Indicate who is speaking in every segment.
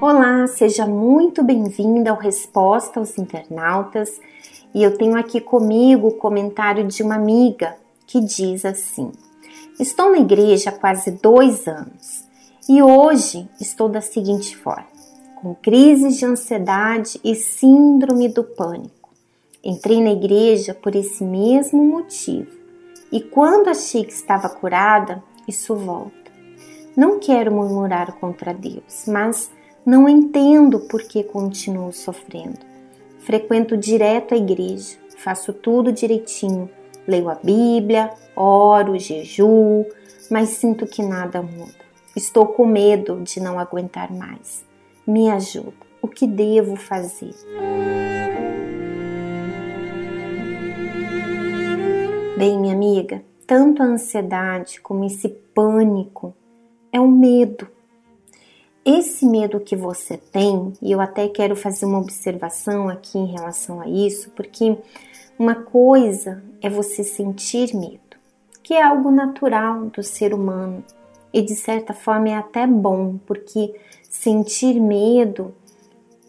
Speaker 1: Olá, seja muito bem-vinda ao Resposta aos Internautas e eu tenho aqui comigo o comentário de uma amiga que diz assim: Estou na igreja há quase dois anos e hoje estou da seguinte forma, com crises de ansiedade e síndrome do pânico. Entrei na igreja por esse mesmo motivo e quando achei que estava curada, isso volta. Não quero murmurar contra Deus, mas não entendo por que continuo sofrendo. Frequento direto a igreja, faço tudo direitinho, leio a Bíblia, oro, jejuo, mas sinto que nada muda. Estou com medo de não aguentar mais. Me ajuda. O que devo fazer? Bem, minha amiga, tanto a ansiedade como esse pânico é um medo esse medo que você tem, e eu até quero fazer uma observação aqui em relação a isso, porque uma coisa é você sentir medo, que é algo natural do ser humano e de certa forma é até bom, porque sentir medo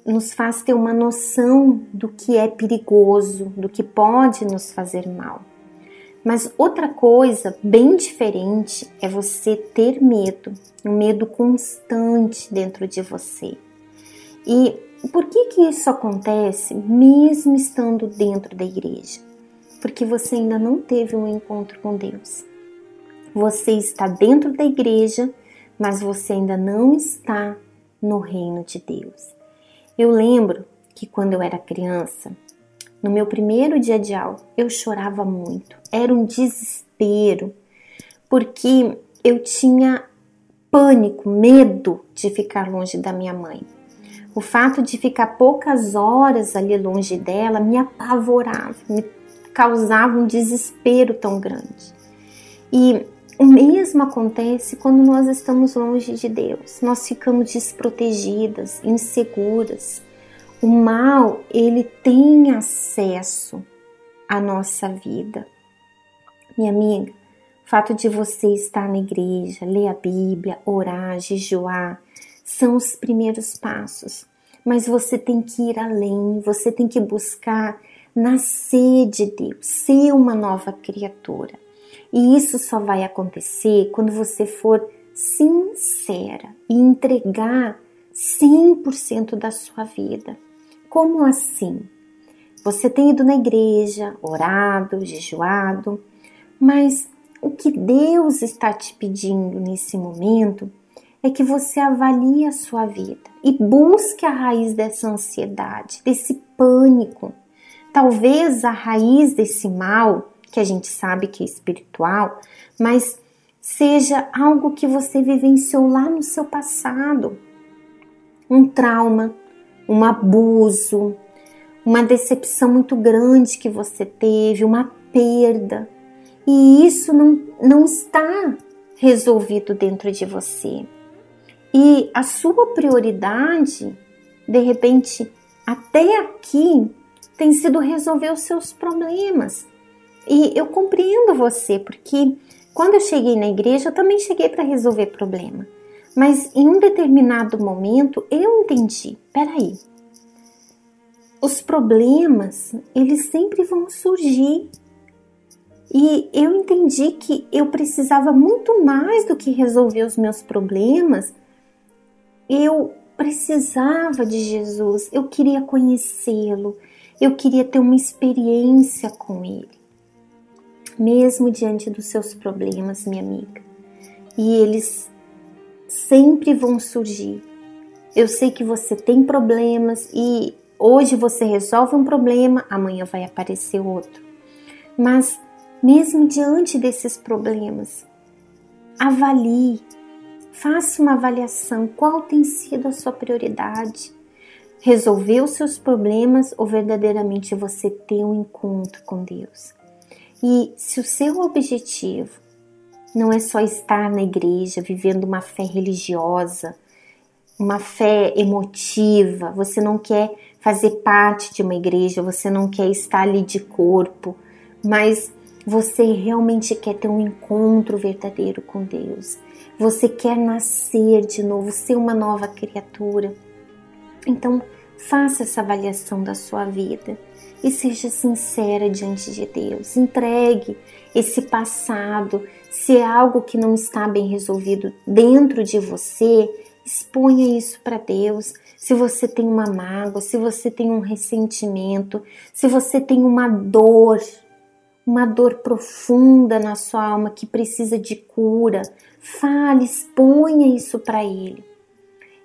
Speaker 1: nos faz ter uma noção do que é perigoso, do que pode nos fazer mal. Mas outra coisa bem diferente é você ter medo, um medo constante dentro de você. E por que que isso acontece mesmo estando dentro da igreja? Porque você ainda não teve um encontro com Deus. Você está dentro da igreja, mas você ainda não está no reino de Deus. Eu lembro que quando eu era criança, no meu primeiro dia de aula, eu chorava muito. Era um desespero, porque eu tinha pânico, medo de ficar longe da minha mãe. O fato de ficar poucas horas ali longe dela me apavorava, me causava um desespero tão grande. E o mesmo acontece quando nós estamos longe de Deus. Nós ficamos desprotegidas, inseguras, o mal, ele tem acesso à nossa vida. Minha amiga, o fato de você estar na igreja, ler a Bíblia, orar, jejuar, são os primeiros passos. Mas você tem que ir além, você tem que buscar nascer de Deus, ser uma nova criatura. E isso só vai acontecer quando você for sincera e entregar 100% da sua vida. Como assim? Você tem ido na igreja, orado, jejuado, mas o que Deus está te pedindo nesse momento é que você avalie a sua vida e busque a raiz dessa ansiedade, desse pânico. Talvez a raiz desse mal, que a gente sabe que é espiritual, mas seja algo que você vivenciou lá no seu passado. Um trauma, um abuso, uma decepção muito grande que você teve, uma perda. E isso não, não está resolvido dentro de você. E a sua prioridade, de repente, até aqui, tem sido resolver os seus problemas. E eu compreendo você, porque quando eu cheguei na igreja, eu também cheguei para resolver problema. Mas em um determinado momento eu entendi, peraí, os problemas eles sempre vão surgir e eu entendi que eu precisava muito mais do que resolver os meus problemas. Eu precisava de Jesus, eu queria conhecê-lo, eu queria ter uma experiência com ele, mesmo diante dos seus problemas, minha amiga. E eles sempre vão surgir. Eu sei que você tem problemas e hoje você resolve um problema, amanhã vai aparecer outro. Mas mesmo diante desses problemas, avalie, faça uma avaliação qual tem sido a sua prioridade. Resolver os seus problemas ou verdadeiramente você ter um encontro com Deus? E se o seu objetivo não é só estar na igreja vivendo uma fé religiosa, uma fé emotiva, você não quer fazer parte de uma igreja, você não quer estar ali de corpo, mas Você realmente quer ter um encontro verdadeiro com Deus. Você quer nascer de novo, ser uma nova criatura. Então, faça essa avaliação da sua vida e seja sincera diante de Deus. Entregue esse passado. Se é algo que não está bem resolvido dentro de você, exponha isso para Deus. Se você tem uma mágoa, se você tem um ressentimento, se você tem uma dor, uma dor profunda na sua alma que precisa de cura, fale, exponha isso para Ele.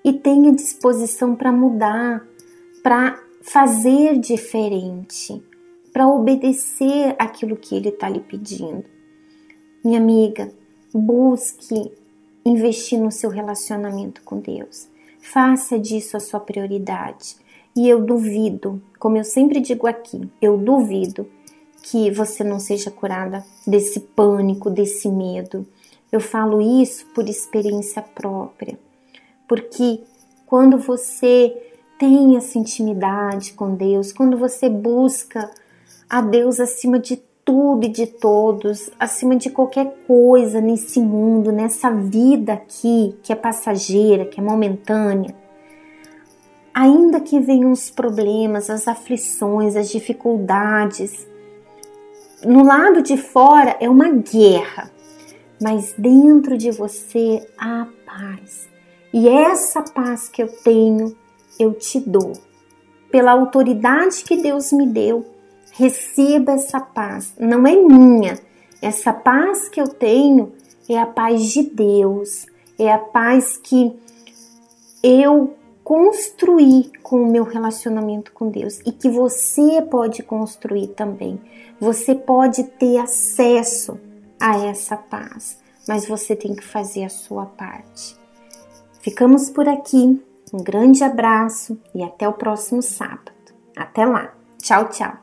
Speaker 1: E tenha disposição para mudar, para fazer diferente, para obedecer aquilo que Ele está lhe pedindo. Minha amiga, busque investir no seu relacionamento com Deus. Faça disso a sua prioridade. E eu duvido, como eu sempre digo aqui, eu duvido que você não seja curada desse pânico, desse medo. Eu falo isso por experiência própria, porque quando você tem essa intimidade com Deus, quando você busca a Deus acima de tudo e de todos, acima de qualquer coisa nesse mundo, nessa vida aqui que é passageira, que é momentânea, ainda que venham os problemas, as aflições, as dificuldades, no lado de fora é uma guerra, mas dentro de você há paz. E essa paz que eu tenho, eu te dou. Pela autoridade que Deus me deu, receba essa paz. Não é minha. Essa paz que eu tenho é a paz de Deus. É a paz que eu construir com o meu relacionamento com Deus e que você pode construir também. Você pode ter acesso a essa paz, mas você tem que fazer a sua parte. Ficamos por aqui. Um grande abraço e até o próximo sábado. Até lá. Tchau, tchau.